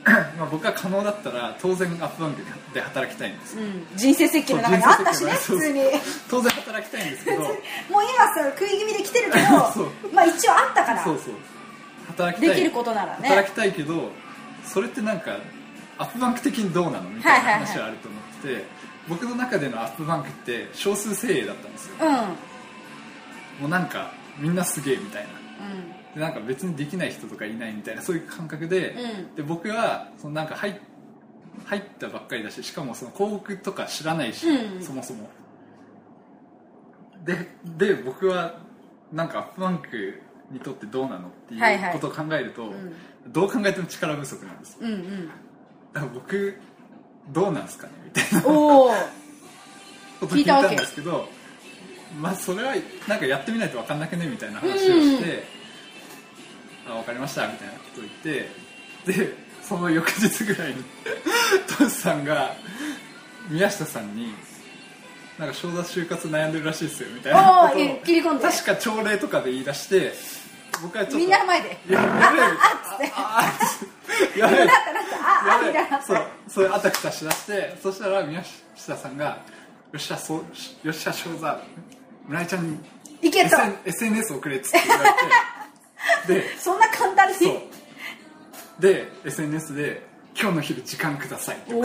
まあ僕は可能だったら当然アップバンクで働きたいんです。うん。人生設計の中にあったしね普通に。当然働きたいんですけど。もう今さ食い気味で来てるけど まあ一応あったから。そうそう。働きたい。できることならね。働きたいけどそれってなんかアップバンク的にどうなのみたいなはいはいはい。話はあると思ってて、僕の中でのアップバンクって少数精鋭だったんですよ。うん。うんもうなんかみんなすげえみたいな。でなんか別にできない人とかいないみたいなそういう感覚で,、うん。で僕はそのなんか入入ったばっかりだししかもその広告とか知らないし、うん。そもそも。でで僕はなんかアップバンクにとってどうなのってはいはい。いうことを考えると、ん。どう考えても力不足なんですよ。うんうん。だから僕どうなんですかね？みたいな。ことを聞いたんですけ。どまあそれはなんかやってみないと分かんなくね？みたいな話をして、あ分かりましたみたいなことを言ってでその翌日ぐらいに トシさんが宮下さんになんか正座就活悩んでるらしいですよみたいなおことー切り込んで。確か朝礼とかで言い出して僕はちょっとみんなの前で。いややべえあああっやべえなったなったああみたいなそうそういうあたふたしだしてそしたら宮下さんが「よっしゃそうよっしゃ正座村井ちゃんにいけと SN SNS 送れ」っつって言われてでそんな簡単にそうで SNS で「今日の昼時間ください」ってっ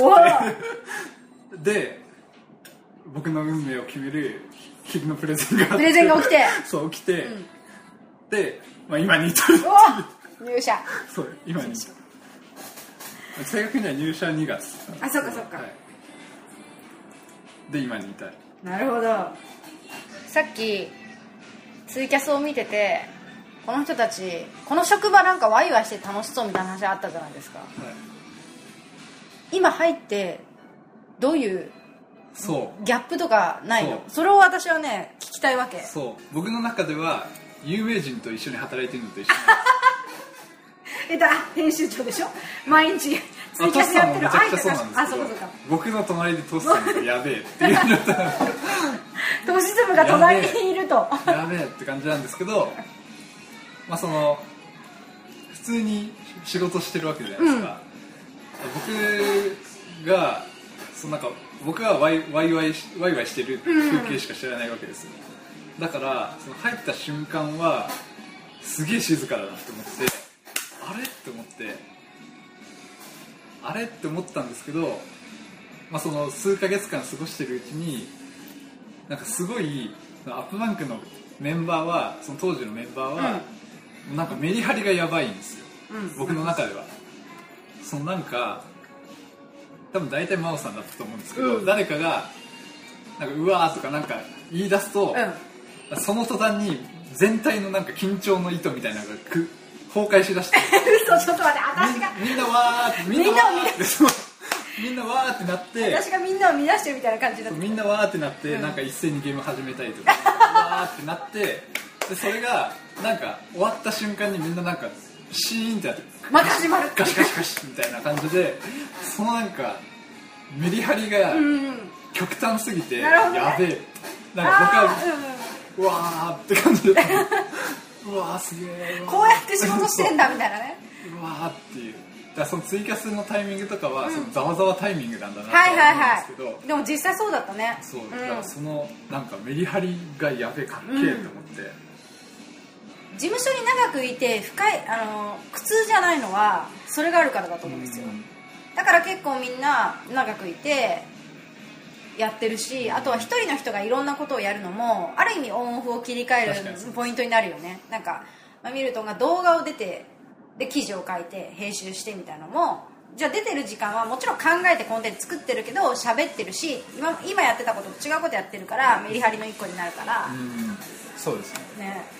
てで僕の運命を決める昼のプレゼンがあってプレゼンが起きてそう起きて、で、まあ、今に至るお入社。そう今に。至る正確には入社2月。あそっかそっか。はい。で今に至るなるほど。さっきツイキャスを見ててこの人たちこの職場なんかワイワイして楽しそうみたいな話あったじゃないですか。はい。今入ってどういうそう。ギャップとかないの？それを私はね聞きたいわけ。そう。僕の中では有名人と一緒に働いてるのと一緒 えだ編集長でしょ？毎日ツイキャスやってる。めちゃくちゃそうなんあですけど僕の隣でトスさんがやべえっていうトシズムが隣にいると。やべえって感じなんですけどまあその普通に仕事してるわけじゃないですか、僕がそのなんか僕はワイワイワイしワイしてる風景しか知らないわけですよだからその入った瞬間はすげえ静かだなって思ってあれって思ってあれって思ったんですけど、まあ、その数ヶ月間過ごしてるうちになんかすごいアップバンクのメンバーはその当時のメンバーは、なんかメリハリがやばいんですよ、うん。僕の中では。そのなんか多分大体真央さんだったと思うんですけど、うん。誰かがなんかうわーとかなんか言い出すと、うんその途端に全体のなんか緊張の糸みたいなのがく崩壊しだして。嘘ちょっと待って私が。みんなわーってみんなわーってみんなわーってなって。私がみんなを乱してるみたいな感じだった。みんなわーってなって、うん。なんか一斉にゲーム始めたりとかわーってなってでそれがなんか終わった瞬間にみんななんかシーンってなってまた始まる。ガシガシガシみたいな感じでそのなんかメリハリがうん。極端すぎて、なるほどね。やべえ。なんか僕あはーうわーって感じで。うわーすげえうんこうやって仕事してんだみたいなね。うわーっていう。だそのツイキャスのタイミングとかは、そのざわざわタイミングなんだなとははいはい思うんですけど、はいでも実際そうだったね。そううん。だからそのなんかメリハリがやべえかっけえって思って、事務所に長くいて深いあの苦痛じゃないのはそれがあるからだと思うんですよ、うん。だから結構みんな長くいてやってるしあとは一人の人がいろんなことをやるのもある意味オンオフを切り替えるポイントになるよね。なんか、まあ、ミルトンが動画を出てで記事を書いて編集してみたいなのもじゃあ出てる時間はもちろん考えてコンテンツ作ってるけど喋ってるし今今やってたことと違うことやってるからメリハリの一個になるから、うん。そうですね。ね。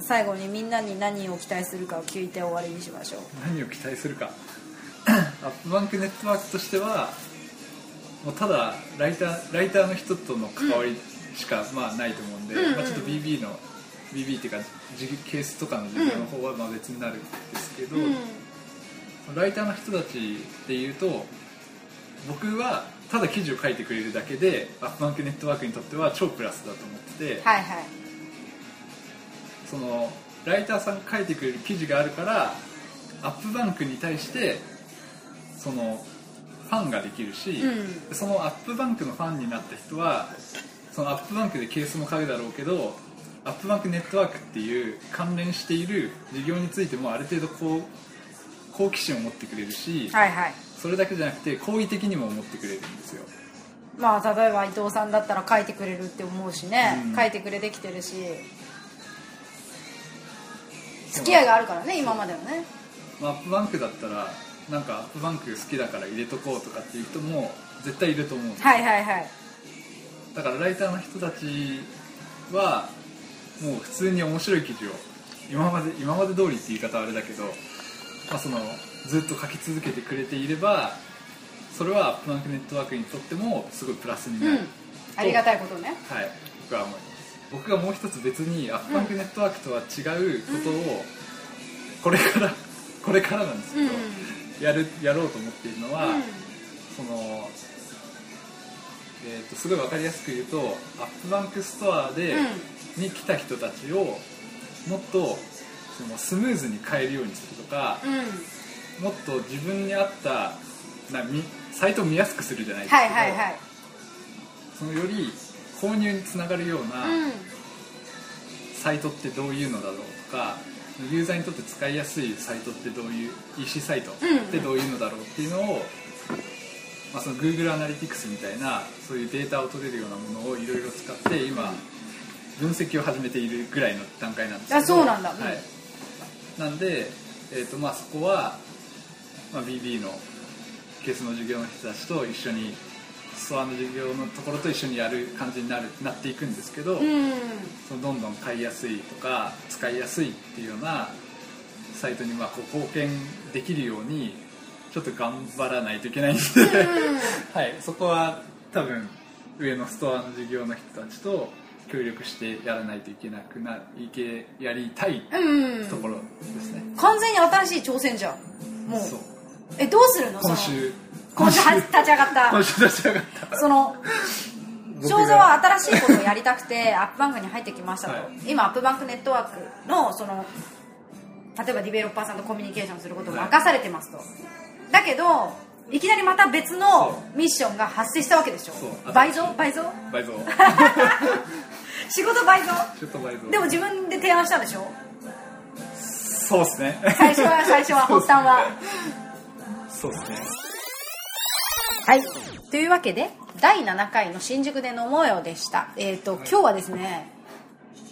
最後にみんなに何を期待するかを聞いて終わりにしましょう。何を期待するか。アップバンクネットワークとしてはもうただライターライターの人との関わりしか、まあないと思うんで、うんうんまあ、ちょっと BB の BB っていうかケースとかの授業の方はまあ別になるんですけど、うん。ライターの人たちでいうと僕はただ記事を書いてくれるだけでアップバンクネットワークにとっては超プラスだと思ってて、はいはい。そのライターさんが書いてくれる記事があるからアップバンクに対してそのファンができるし、うん。そのアップバンクのファンになった人はそのアップバンクでケースも書くだろうけどアップバンクネットワークっていう関連している事業についてもある程度こう好奇心を持ってくれるし、はいはい。それだけじゃなくて好意的にも思ってくれるんですよ。まあ例えば伊藤さんだったら書いてくれるって思うしね、うん。書いてくれてきてるし。付き合いがあるからね今までのね。まあアップバンクだったらなんかアップバンク好きだから入れとこうとかっていう人も絶対いると思うんですよ。はいはいはい。だからライターの人たちはもう普通に面白い記事を今まで今まで通りって言い方はあれだけど、まあ、そのずっと書き続けてくれていればそれはアップバンクネットワークにとってもすごいプラスになる、うん。ありがたいことね。はい。僕は思います。僕がもう一つ別に AppBank Network とは違うことをこれからこれからなんですけど、やるやろうと思っているのは、その、えー、とすごい分かりやすく言うと AppBank Store で、に来た人たちをもっとそのスムーズに買えるようにするとかうん。うんもっと自分に合ったなみサイトを見やすくするじゃないですけど、はいはいはい。そのより購入につながるようなうん。サイトってどういうのだろうとかユーザーにとって使いやすいサイトってどういう EC サイトってどういうのだろうっていうのを、まあ、その Google アナリティクスみたいなそういうデータを取れるようなものをいろいろ使って今分析を始めているぐらいの段階なんですけど。あそうなんだ。うんはい、なんで、えーとまあ、そこは、まあ、BB のケースの授業の人たちと一緒にストアの授業のところと一緒にやる感じになるなっていくんですけど、うん。そのどんどん買いやすいとか使いやすいっていうようなサイトにまあこう貢献できるようにちちょっと頑張らないといけないんで、はい、そこは多分上のストアの事業の人たちと協力してやらないといけなくないけやりたいうん。ところですね、完全に新しい挑戦じゃん。もう。そう。えどうするの。今週今週。は立ち上がった。今週立ち上がった。その僕正座は新しいことをやりたくてアップバンクに入ってきましたと、はい。今アップバンクネットワークのその例えばディベロッパーさんとコミュニケーションすることを任されてますと、だけどいきなりまた別のミッションが発生したわけでしょ。倍増？倍増？倍増。仕事倍増？ちょっと倍増。でも自分で提案したんでしょ？そうですね。最初は最初は発端は。そうですねはい。というわけで第7回の新宿で飲もうよでした。えっ、と今日はですね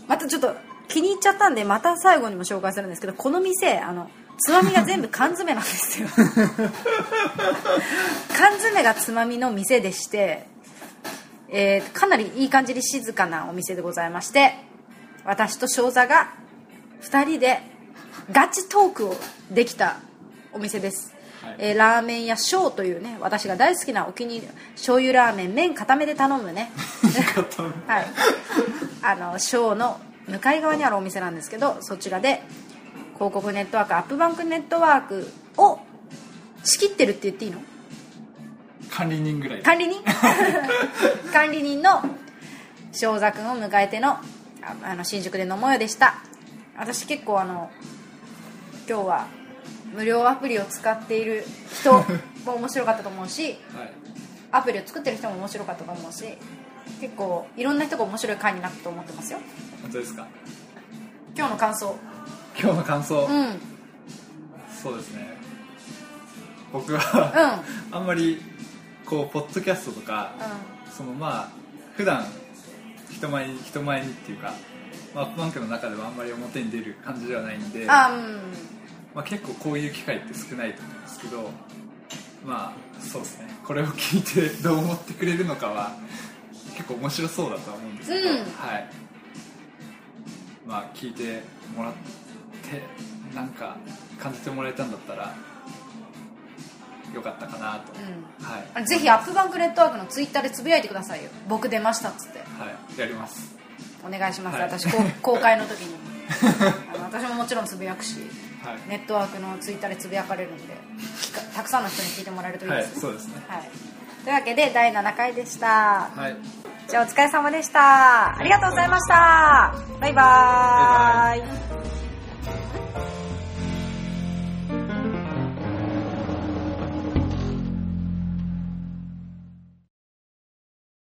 またちょっと気に入っちゃったんでまた最後にも紹介するんですけどこの店あのつまみが全部缶詰なんですよ。缶詰がつまみの店でして、えーかなりいい感じに静かなお店でございまして私と正座が2人でガチトークをできたお店です、はいえーラーメン屋小というね私が大好きなお気に入り醤油ラーメン麺固めで頼むね。はい。あの小の向かい側にあるお店なんですけどそちらで広告ネットワークアップバンクネットワークを仕切ってるって言っていいの？管理人ぐらい。管理人？管理人の正座君を迎えてのああの新宿で飲もうよでした。私結構あの今日は無料アプリを使っている人も面白かったと思うしはいアプリを作ってる人も面白かったと思うし結構いろんな人が面白い回になったと思ってますよ。本当ですか？今日の感想。今日の感想、うん。うんそうですね。僕は、あんまりこうポッドキャストとかそのまあ普段人前に人前にっていうか、まあ、アップバンクの中ではあんまり表に出る感じではないんであうんまあ、結構こういう機会って少ないと思うんですけどまあそうですね。これを聞いて どう思ってくれるのかは結構面白そうだとは思うんですけど、うん。はい。まあ聞いてもらってなんか感じてもらえたんだったらよかったかなと、うん。はい、ぜひアップバンクネットワークのツイッターでつぶやいてくださいよ。僕出ましたっつって。はい、やります。お願いします、はい。私公開の時に。私ももちろんつぶやくし。はい、ネットワークのツイッターでつぶやかれるんで たくさんの人に聞いてもらえるといいはいですね、そうですね。はい、というわけで第7回でした。はい。じゃあお疲れ様でした。ありがとうございました。バイバーイ